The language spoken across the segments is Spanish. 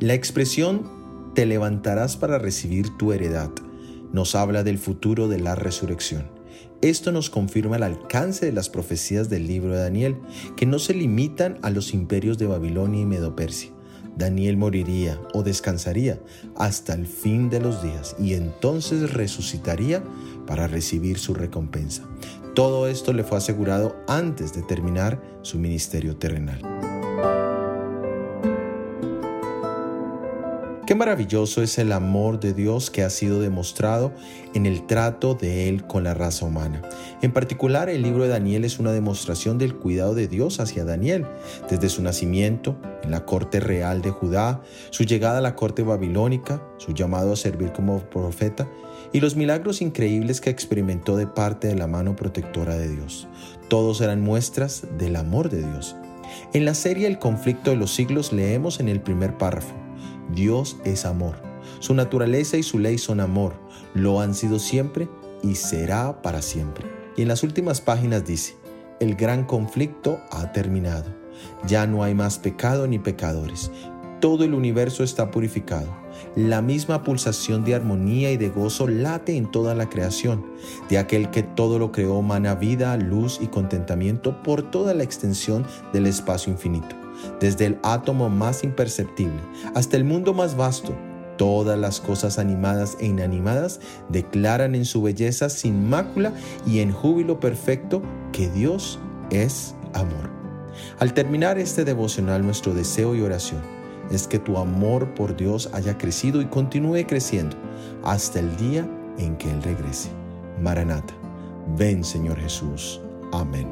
La expresión te levantarás para recibir tu heredad nos habla del futuro de la resurrección. Esto nos confirma el alcance de las profecías del libro de Daniel, que no se limitan a los imperios de Babilonia y Medopersia. Daniel moriría o descansaría hasta el fin de los días y entonces resucitaría para recibir su recompensa. Todo esto le fue asegurado antes de terminar su ministerio terrenal. Qué maravilloso es el amor de Dios que ha sido demostrado en el trato de Él con la raza humana. En particular, el libro de Daniel es una demostración del cuidado de Dios hacia Daniel, desde su nacimiento en la corte real de Judá, su llegada a la corte babilónica, su llamado a servir como profeta y los milagros increíbles que experimentó de parte de la mano protectora de Dios. Todos eran muestras del amor de Dios. En la serie El conflicto de los siglos leemos en el primer párrafo, Dios es amor. Su naturaleza y su ley son amor. Lo han sido siempre y será para siempre. Y en las últimas páginas dice, el gran conflicto ha terminado. Ya no hay más pecado ni pecadores. Todo el universo está purificado. La misma pulsación de armonía y de gozo late en toda la creación. De aquel que todo lo creó mana vida, luz y contentamiento por toda la extensión del espacio infinito desde el átomo más imperceptible hasta el mundo más vasto, todas las cosas animadas e inanimadas declaran en su belleza sin mácula y en júbilo perfecto que Dios es amor. Al terminar este devocional, nuestro deseo y oración es que tu amor por Dios haya crecido y continúe creciendo hasta el día en que Él regrese. Maranata, ven Señor Jesús. Amén.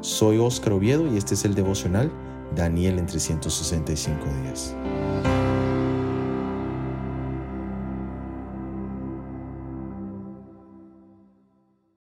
Soy Óscar Oviedo y este es el devocional Daniel en 365 días.